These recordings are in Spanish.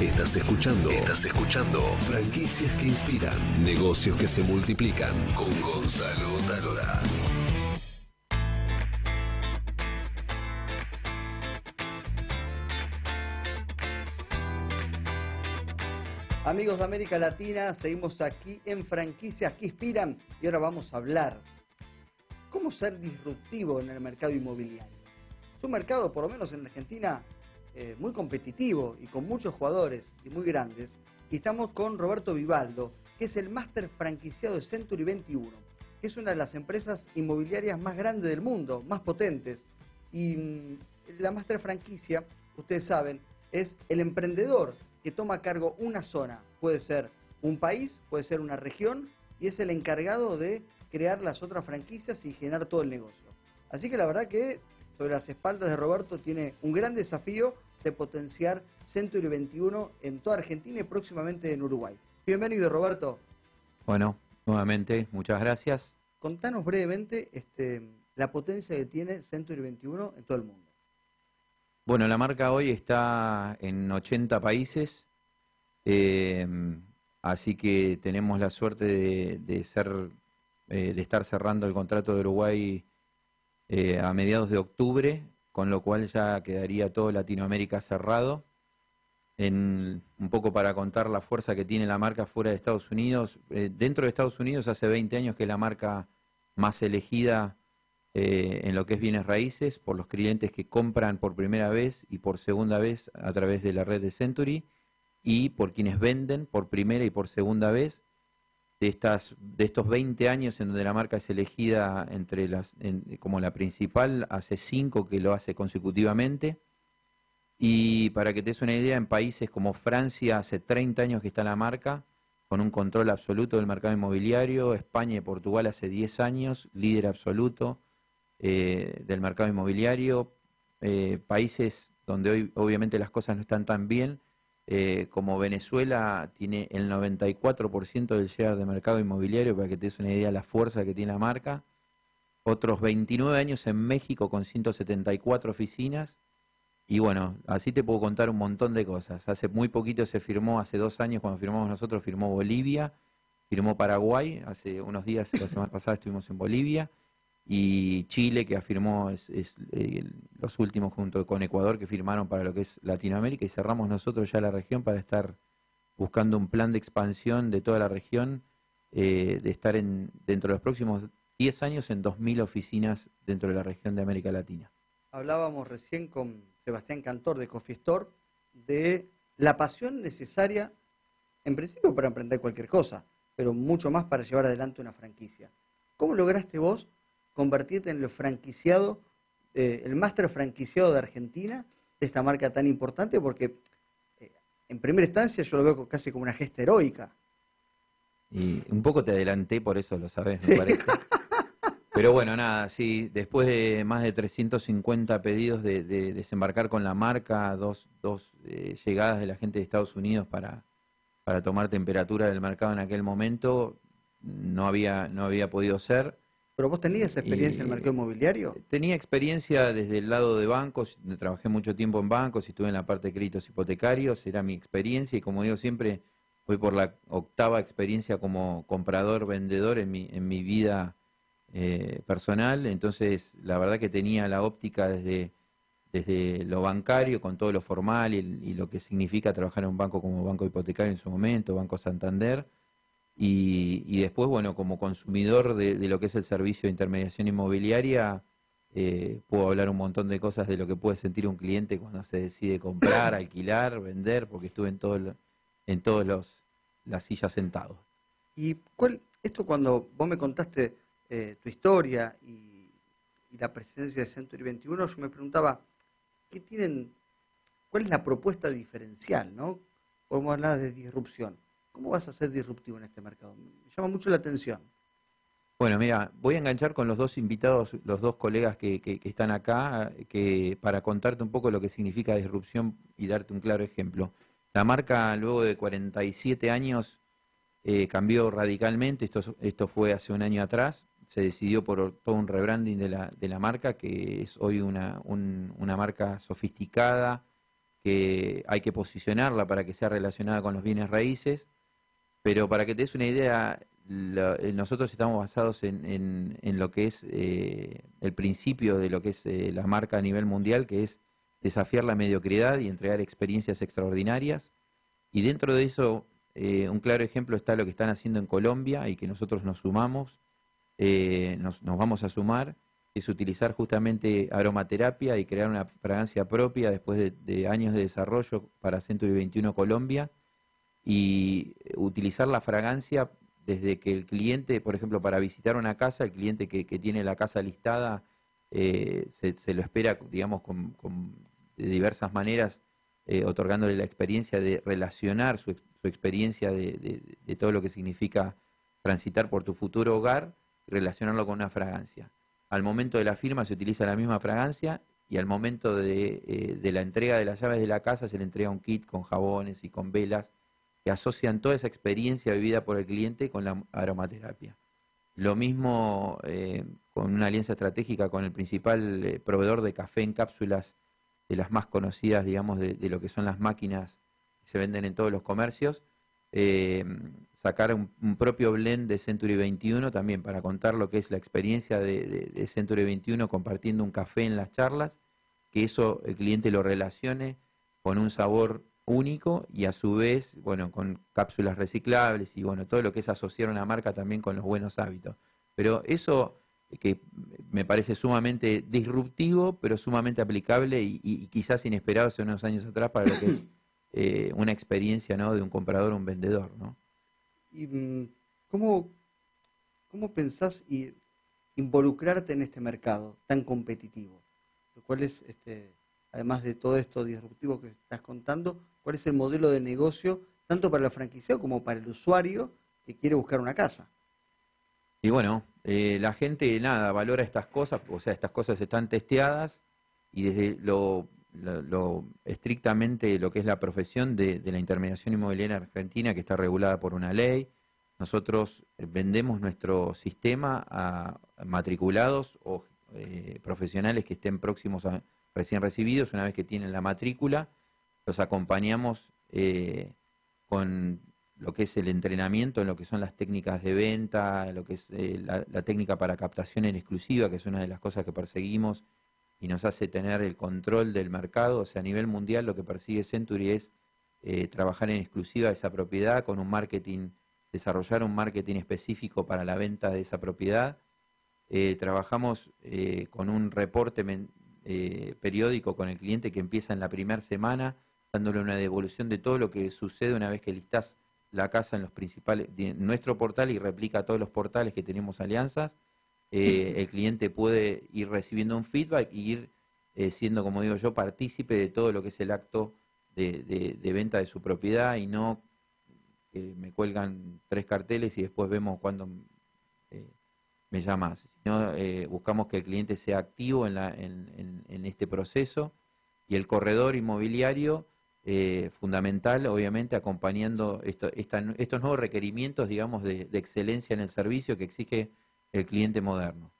Estás escuchando. Estás escuchando. Franquicias que inspiran. Negocios que se multiplican. Con Gonzalo Talora. Amigos de América Latina, seguimos aquí en Franquicias que Inspiran y ahora vamos a hablar cómo ser disruptivo en el mercado inmobiliario. Es un mercado, por lo menos en Argentina, eh, muy competitivo y con muchos jugadores y muy grandes. Y estamos con Roberto Vivaldo, que es el máster franquiciado de Century 21, que es una de las empresas inmobiliarias más grandes del mundo, más potentes. Y mm, la máster franquicia, ustedes saben, es el emprendedor que toma a cargo una zona. Puede ser un país, puede ser una región, y es el encargado de crear las otras franquicias y generar todo el negocio. Así que la verdad que sobre las espaldas de Roberto tiene un gran desafío de potenciar Century 21 en toda Argentina y próximamente en Uruguay. Bienvenido Roberto. Bueno, nuevamente, muchas gracias. Contanos brevemente este, la potencia que tiene Century 21 en todo el mundo. Bueno, la marca hoy está en 80 países, eh, así que tenemos la suerte de, ser, eh, de estar cerrando el contrato de Uruguay eh, a mediados de octubre, con lo cual ya quedaría todo Latinoamérica cerrado. En, un poco para contar la fuerza que tiene la marca fuera de Estados Unidos. dentro de Estados Unidos hace 20 años que es la marca más elegida eh, en lo que es bienes raíces por los clientes que compran por primera vez y por segunda vez a través de la red de Century y por quienes venden por primera y por segunda vez. De, estas, de estos 20 años en donde la marca es elegida entre las, como la principal, hace 5 que lo hace consecutivamente. Y para que te des una idea, en países como Francia hace 30 años que está la marca, con un control absoluto del mercado inmobiliario, España y Portugal hace 10 años, líder absoluto, eh, del mercado inmobiliario, eh, países donde hoy obviamente las cosas no están tan bien, eh, como Venezuela tiene el 94% del share de mercado inmobiliario, para que te des una idea de la fuerza que tiene la marca. Otros 29 años en México con 174 oficinas. Y bueno, así te puedo contar un montón de cosas. Hace muy poquito se firmó, hace dos años cuando firmamos nosotros, firmó Bolivia, firmó Paraguay, hace unos días, la semana pasada estuvimos en Bolivia y Chile, que afirmó es, eh, los últimos junto con Ecuador que firmaron para lo que es Latinoamérica y cerramos nosotros ya la región para estar buscando un plan de expansión de toda la región, eh, de estar en, dentro de los próximos 10 años en 2.000 oficinas dentro de la región de América Latina. Hablábamos recién con Sebastián Cantor de Cofistor de la pasión necesaria, en principio para emprender cualquier cosa, pero mucho más para llevar adelante una franquicia. ¿Cómo lograste vos convertirte en el franquiciado, eh, el máster franquiciado de Argentina, de esta marca tan importante, porque eh, en primera instancia yo lo veo casi como una gesta heroica. Y un poco te adelanté, por eso lo sabes, me parece. Pero bueno, nada, sí, después de más de 350 pedidos de, desembarcar con la marca, dos, dos eh, llegadas de la gente de Estados Unidos para, para tomar temperatura del mercado en aquel momento, no había, no había podido ser. ¿Pero vos tenías experiencia en el mercado inmobiliario? Tenía experiencia desde el lado de bancos, trabajé mucho tiempo en bancos y estuve en la parte de créditos hipotecarios, era mi experiencia y como digo siempre, voy por la octava experiencia como comprador, vendedor en mi, en mi vida eh, personal, entonces la verdad que tenía la óptica desde, desde lo bancario, con todo lo formal y, y lo que significa trabajar en un banco como Banco Hipotecario en su momento, Banco Santander, y, después, bueno, como consumidor de, lo que es el servicio de intermediación inmobiliaria, eh, puedo hablar un montón de cosas de lo que puede sentir un cliente cuando se decide comprar, alquilar, vender, porque estuve en todo en todos los las sillas sentado. Y cuál, esto cuando vos me contaste eh, tu historia y, y, la presencia de Century 21, yo me preguntaba, ¿qué tienen, cuál es la propuesta diferencial, no? Podemos hablar de disrupción. ¿Cómo vas a ser disruptivo en este mercado? Me llama mucho la atención. Bueno, mira, voy a enganchar con los dos invitados, los dos colegas que, están acá, que para contarte un poco lo que significa disrupción y darte un claro ejemplo. La marca, luego de 47 años, eh, cambió radicalmente. Esto, esto fue hace un año atrás. Se decidió por todo un rebranding de la, de la marca, que es hoy una, una marca sofisticada, que hay que posicionarla para que sea relacionada con los bienes raíces, pero para que te des una idea, eh, nosotros estamos basados en, lo que es eh, el principio de lo que es eh, la marca a nivel mundial, que es desafiar la mediocridad y entregar experiencias extraordinarias. Y dentro de eso, un claro ejemplo está lo que están haciendo en Colombia y que nosotros nos sumamos, nos, vamos a sumar, es utilizar justamente aromaterapia y crear una fragancia propia después de, de años de desarrollo para Century 21 Colombia y utilizar la fragancia desde que el cliente, por ejemplo, para visitar una casa, el cliente que, tiene la casa listada eh, se, lo espera, digamos, con, de diversas maneras, eh, otorgándole la experiencia de relacionar su, experiencia de, todo lo que significa transitar por tu futuro hogar relacionarlo con una fragancia. Al momento de la firma se utiliza la misma fragancia y al momento eh, de la entrega de las llaves de la casa se le entrega un kit con jabones y con velas que asocian toda esa experiencia vivida por el cliente con la aromaterapia. Lo mismo eh, con una alianza estratégica con el principal eh, proveedor de café en cápsulas, de las más conocidas, digamos, de, lo que son las máquinas que se venden en todos los comercios. Eh, sacar un, propio blend de Century 21 también para contar lo que es la experiencia de, de Century 21 compartiendo un café en las charlas, que eso el cliente lo relacione con un sabor único y a su vez, bueno, con cápsulas reciclables y bueno, todo lo que es asociar una marca también con los buenos hábitos. Pero eso que me parece sumamente disruptivo, pero sumamente aplicable y, quizás inesperado hace unos años atrás para lo que es eh, una experiencia ¿no? de un comprador o un vendedor. ¿no? ¿Y mm, cómo, cómo pensás involucrarte en este mercado tan competitivo? ¿Cuál es, este, además de todo esto disruptivo que estás contando, cuál es el modelo de negocio, tanto para el franquiciado como para el usuario que quiere buscar una casa. Y bueno, eh, la gente nada, valora estas cosas, o sea, estas cosas están testeadas y desde lo, estrictamente lo que es la profesión de, la intermediación inmobiliaria argentina, que está regulada por una ley, nosotros eh, vendemos nuestro sistema a matriculados o eh, profesionales que estén próximos a recién recibidos, una vez que tienen la matrícula, los acompañamos eh, con lo que es el entrenamiento en lo que son las técnicas de venta, lo que es eh, la, técnica para captación en exclusiva, que es una de las cosas que perseguimos y nos hace tener el control del mercado. O sea, a nivel mundial lo que persigue Century es eh, trabajar en exclusiva esa propiedad con un marketing, desarrollar un marketing específico para la venta de esa propiedad. trabajamos con un reporte periódico con el cliente que empieza en la primera semana dándole una devolución de todo lo que sucede una vez que listas la casa en los principales, nuestro portal y replica todos los portales que tenemos alianzas. Eh, el cliente puede ir recibiendo un feedback y ir eh, siendo, como digo yo, partícipe de todo lo que es el acto de, venta de su propiedad y no que me cuelgan tres carteles y después vemos cuándo eh, me llamas. Sino, buscamos que el cliente sea activo en, la, en este proceso y el corredor inmobiliario eh, fundamental, obviamente, acompañando estos nuevos requerimientos, digamos, de, excelencia en el servicio que exige el cliente moderno.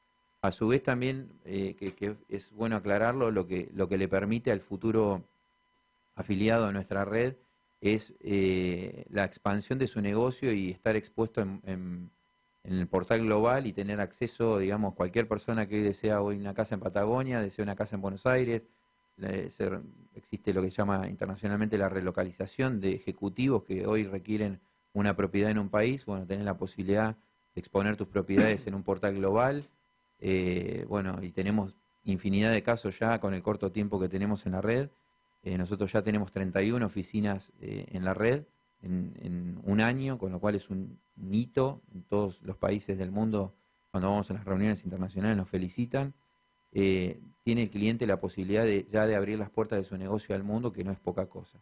A su vez, también, eh, que, es bueno aclararlo, lo que, lo que le permite al futuro afiliado a nuestra red es eh, la expansión de su negocio y estar expuesto en, en, el portal global y tener acceso, digamos, cualquier persona que desea hoy una casa en Patagonia, desea una casa en Buenos Aires, existe lo que se llama internacionalmente la relocalización de ejecutivos que hoy requieren una propiedad en un país, bueno, tenés la posibilidad de exponer tus propiedades en un portal global, eh, bueno, y tenemos infinidad de casos ya con el corto tiempo que tenemos en la red. Eh, nosotros ya tenemos 31 oficinas eh, en la red en, un año, con lo cual es un, hito en todos los países del mundo. Cuando vamos a las reuniones internacionales nos felicitan. Eh, tiene el cliente la posibilidad de, ya de abrir las puertas de su negocio al mundo, que no es poca cosa.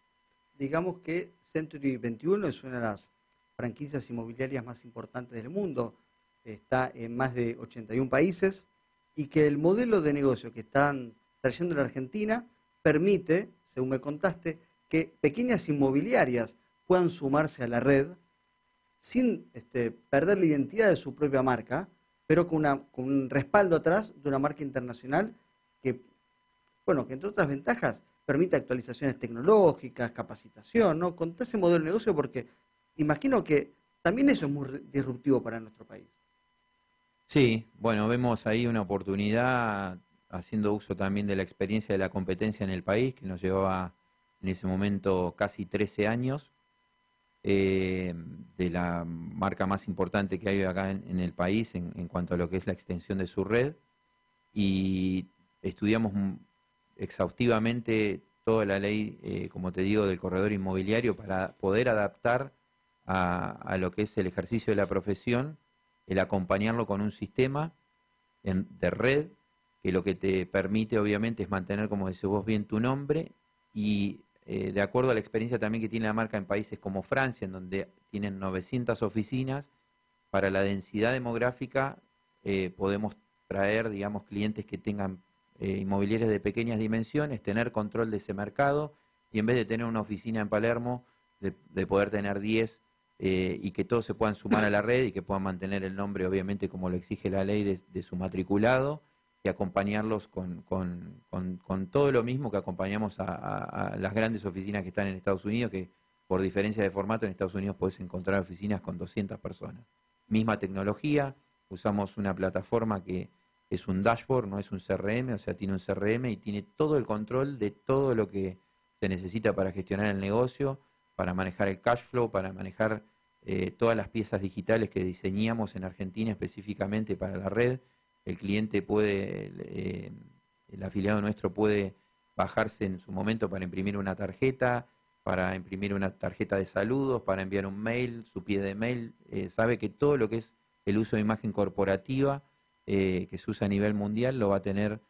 Digamos que Century 21 es una de las franquicias inmobiliarias más importantes del mundo, está en más de 81 países y que el modelo de negocio que están trayendo en la Argentina permite, según me contaste, que pequeñas inmobiliarias puedan sumarse a la red sin este, perder la identidad de su propia marca pero con, una, con un respaldo atrás de una marca internacional que, bueno, que entre otras ventajas permite actualizaciones tecnológicas, capacitación, ¿no? Contá ese modelo de negocio porque imagino que también eso es muy disruptivo para nuestro país. Sí, bueno, vemos ahí una oportunidad haciendo uso también de la experiencia de la competencia en el país, que nos llevaba en ese momento casi 13 años, eh, de la marca más importante que hay acá en, el país en, en, cuanto a lo que es la extensión de su red. Y estudiamos exhaustivamente toda la ley, eh, como te digo, del corredor inmobiliario para poder adaptar a, lo que es el ejercicio de la profesión, el acompañarlo con un sistema de red que lo que te permite obviamente es mantener, como decís vos bien, tu nombre y eh, de acuerdo a la experiencia también que tiene la marca en países como Francia, en donde tienen 900 oficinas, para la densidad demográfica eh, podemos traer, digamos, clientes que tengan eh, inmobiliarias de pequeñas dimensiones, tener control de ese mercado y en vez de tener una oficina en Palermo, de, poder tener 10 eh, y que todos se puedan sumar a la red y que puedan mantener el nombre, obviamente, como lo exige la ley de, su matriculado acompañarlos con, todo lo mismo que acompañamos a, las grandes oficinas que están en Estados Unidos, que por diferencia de formato en Estados Unidos puedes encontrar oficinas con 200 personas. Misma tecnología, usamos una plataforma que es un dashboard, no es un CRM, o sea, tiene un CRM y tiene todo el control de todo lo que se necesita para gestionar el negocio, para manejar el cash flow, para manejar eh, todas las piezas digitales que diseñamos en Argentina específicamente para la red. El cliente puede, eh, el afiliado nuestro puede bajarse en su momento para imprimir una tarjeta, para imprimir una tarjeta de saludos, para enviar un mail, su pie de mail, eh, sabe que todo lo que es el uso de imagen corporativa eh, que se usa a nivel mundial lo va a tener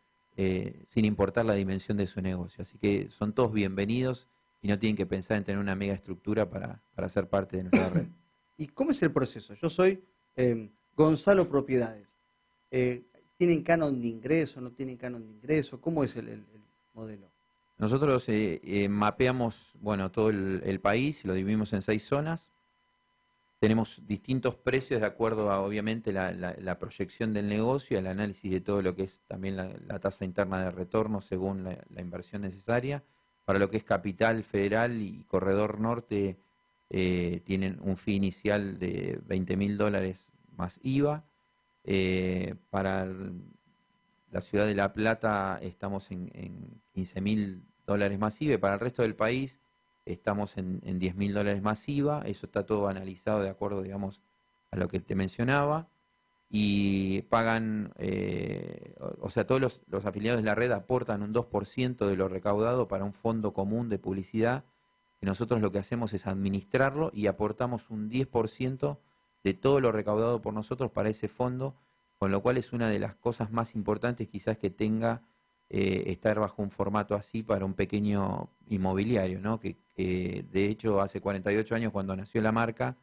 sin importar la dimensión de su negocio. Así que son todos bienvenidos y no tienen que pensar en tener una mega estructura para, ser parte de nuestra red. ¿Y cómo es el proceso? Yo soy Gonzalo Propiedades. Eh, ¿Tienen canon de ingreso? ¿No tienen canon de ingreso? ¿Cómo es el, modelo? Nosotros mapeamos bueno, todo el, el país, lo dividimos en seis zonas. Tenemos distintos precios de acuerdo a, obviamente, la, proyección del negocio, el análisis de todo lo que es también la, tasa interna de retorno según la, inversión necesaria. Para lo que es capital federal y corredor norte, eh, tienen un fee inicial de 20 mil dólares más IVA. Eh, para la ciudad de La Plata estamos en, en 15 mil dólares más IVA. Para el resto del país estamos en, en 10 mil dólares más IVA, eso está todo analizado de acuerdo, digamos, a lo que te mencionaba, y pagan, eh, o, sea, todos los, afiliados de la red aportan un 2% de lo recaudado para un fondo común de publicidad, y nosotros lo que hacemos es administrarlo y aportamos un 10% de todo lo recaudado por nosotros para ese fondo, con lo cual es una de las cosas más importantes quizás que tenga eh, estar bajo un formato así para un pequeño inmobiliario, ¿no? Que, de hecho hace 48 años cuando nació la marca,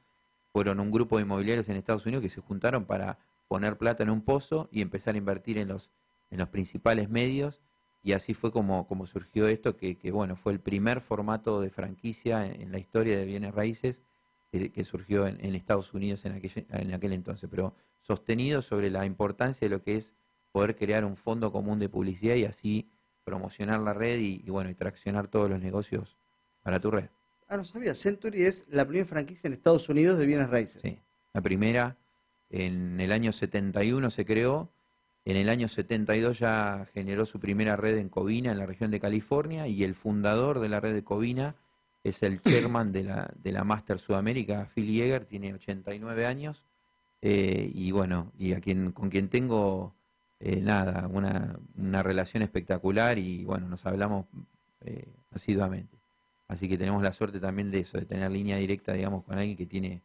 fueron un grupo de inmobiliarios en Estados Unidos que se juntaron para poner plata en un pozo y empezar a invertir en los, en los principales medios. Y así fue como, como surgió esto, que, bueno, fue el primer formato de franquicia en, la historia de bienes raíces que, surgió en, Estados Unidos en aquel, en aquel entonces, pero sostenido sobre la importancia de lo que es poder crear un fondo común de publicidad y así promocionar la red y, bueno, y traccionar todos los negocios para tu red. Ah, no sabía. Century es la primera franquicia en Estados Unidos de bienes raíces. Sí, la primera en el año 71 se creó. En el año 72 ya generó su primera red en Covina, en la región de California, y el fundador de la red de Covina es el chairman de la, de la Master Sudamérica, Phil Yeager, tiene 89 años. Eh, y bueno, y a quien, con quien tengo eh, nada, una, una, relación espectacular y bueno, nos hablamos eh, asiduamente. Así que tenemos la suerte también de eso, de tener línea directa, digamos, con alguien que tiene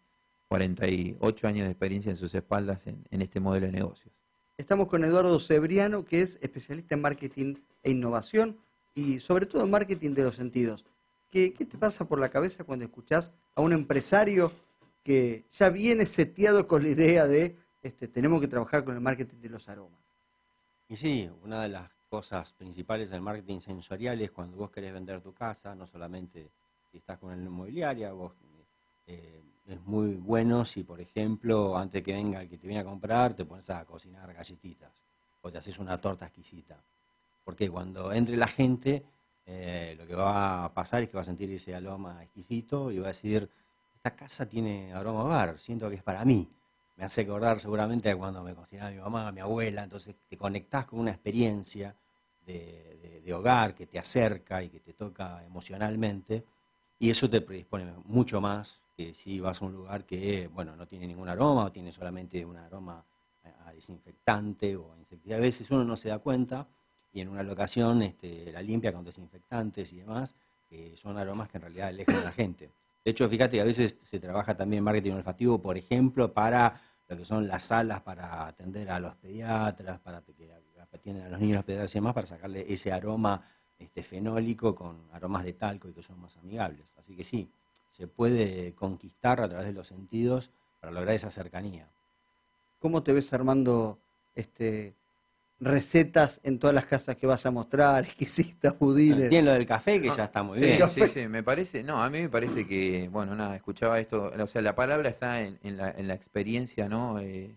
48 años de experiencia en sus espaldas en, este modelo de negocios. Estamos con Eduardo Cebriano, que es especialista en marketing e innovación y sobre todo en marketing de los sentidos. ¿Qué, te pasa por la cabeza cuando escuchás a un empresario que ya viene seteado con la idea de este, tenemos que trabajar con el marketing de los aromas? Y sí, una de las cosas principales del marketing sensorial es cuando vos querés vender tu casa, no solamente si estás con el inmobiliaria, vos eh, es muy bueno si, por ejemplo, antes que venga el que te viene a comprar, te pones a cocinar galletitas o te haces una torta exquisita. Porque cuando entre la gente, eh, lo que va a pasar es que va a sentir ese aroma exquisito y va a decir, esta casa tiene aroma hogar, siento que es para mí. Me hace acordar seguramente a cuando me cocinaba mi mamá, mi abuela, entonces te conectás con una experiencia de, de hogar que te acerca y que te toca emocionalmente y eso te predispone mucho más que si vas a un lugar que, bueno, no tiene ningún aroma o tiene solamente un aroma a desinfectante o insecticida. A veces uno no se da cuenta y en una locación este, la limpia con desinfectantes y demás, que son aromas que en realidad alejan a la gente. De hecho, fíjate que a veces se trabaja también marketing olfativo, por ejemplo, para lo que son las salas para atender a los pediatras, para que atienden a los niños pediatras y demás, para sacarle ese aroma este, fenólico con aromas de talco y que son más amigables. Así que sí, se puede conquistar a través de los sentidos para lograr esa cercanía. ¿Cómo te ves armando este, recetas en todas las casas que vas a mostrar, exquisitas, budines. Tiene lo del café que ya está muy bien. Sí, sí, me parece, no, a mí me parece que, bueno, nada, escuchaba esto, o sea, la palabra está en, la, en la, experiencia, ¿no? Eh,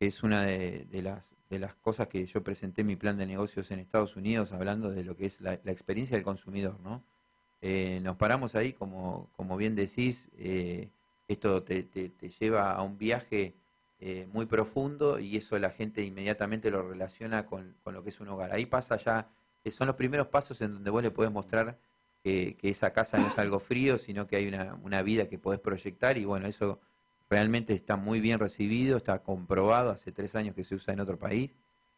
es una de, las, de las cosas que yo presenté en mi plan de negocios en Estados Unidos, hablando de lo que es la, experiencia del consumidor, ¿no? Eh, nos paramos ahí, como, como bien decís, eh, esto te, te, te lleva a un viaje eh, muy profundo y eso la gente inmediatamente lo relaciona con, lo que es un hogar. Ahí pasa ya, eh, son los primeros pasos en donde vos le podés mostrar que, esa casa no es algo frío, sino que hay una, vida que podés proyectar y bueno, eso realmente está muy bien recibido, está comprobado, hace tres años que se usa en otro país,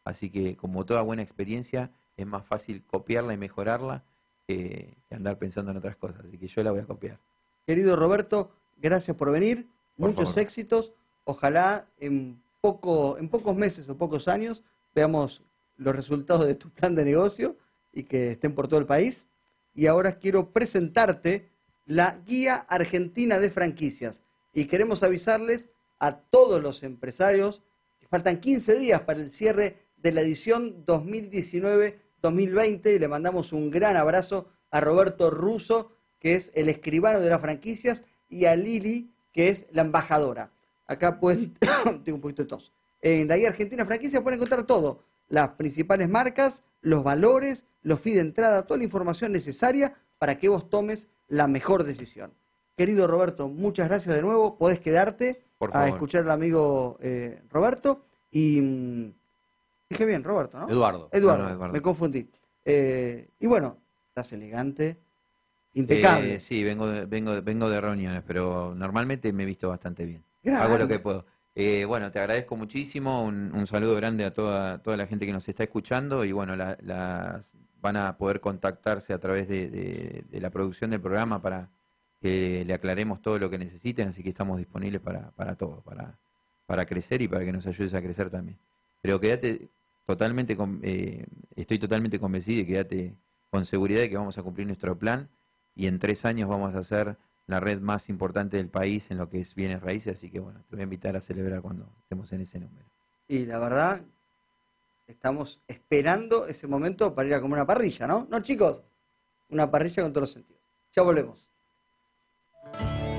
así que como toda buena experiencia es más fácil copiarla y mejorarla que, andar pensando en otras cosas, así que yo la voy a copiar. Querido Roberto, gracias por venir, muchos éxitos ojalá en, poco, en pocos meses o pocos años veamos los resultados de tu plan de negocio y que estén por todo el país. Y ahora quiero presentarte la Guía Argentina de Franquicias. Y queremos avisarles a todos los empresarios que faltan 15 días para el cierre de la edición 2019-2020 y le mandamos un gran abrazo a Roberto Russo, que es el escribano de las franquicias, y a Lili, que es la embajadora. Acá pueden, tengo un poquito de tos. En la guía Argentina Franquicia pueden encontrar todo, las principales marcas, los valores, los fees de entrada, toda la información necesaria para que vos tomes la mejor decisión. Querido Roberto, muchas gracias de nuevo. Podés quedarte a escuchar al amigo eh, Roberto. Y mm, dije bien, Roberto, ¿no? Eduardo. Eduardo, me confundí. Eh, y bueno, estás elegante, impecable. Eh, sí, vengo vengo, vengo de reuniones, pero normalmente me he visto bastante bien. Hago lo que puedo. Eh, bueno, te agradezco muchísimo, un, saludo grande a toda, toda la gente que nos está escuchando y bueno, las, van a poder contactarse a través de, la producción del programa para que le aclaremos todo lo que necesiten, así que estamos disponibles para, para todo, para, para crecer y para que nos ayudes a crecer también. Pero quédate totalmente, eh, estoy totalmente convencido y quédate con seguridad de que vamos a cumplir nuestro plan y en tres años vamos a hacer la red más importante del país en lo que es bienes raíces, así que bueno, te voy a invitar a celebrar cuando estemos en ese número. Y la verdad, estamos esperando ese momento para ir a comer una parrilla, ¿no? No, chicos, una parrilla con todos los sentidos. Ya volvemos.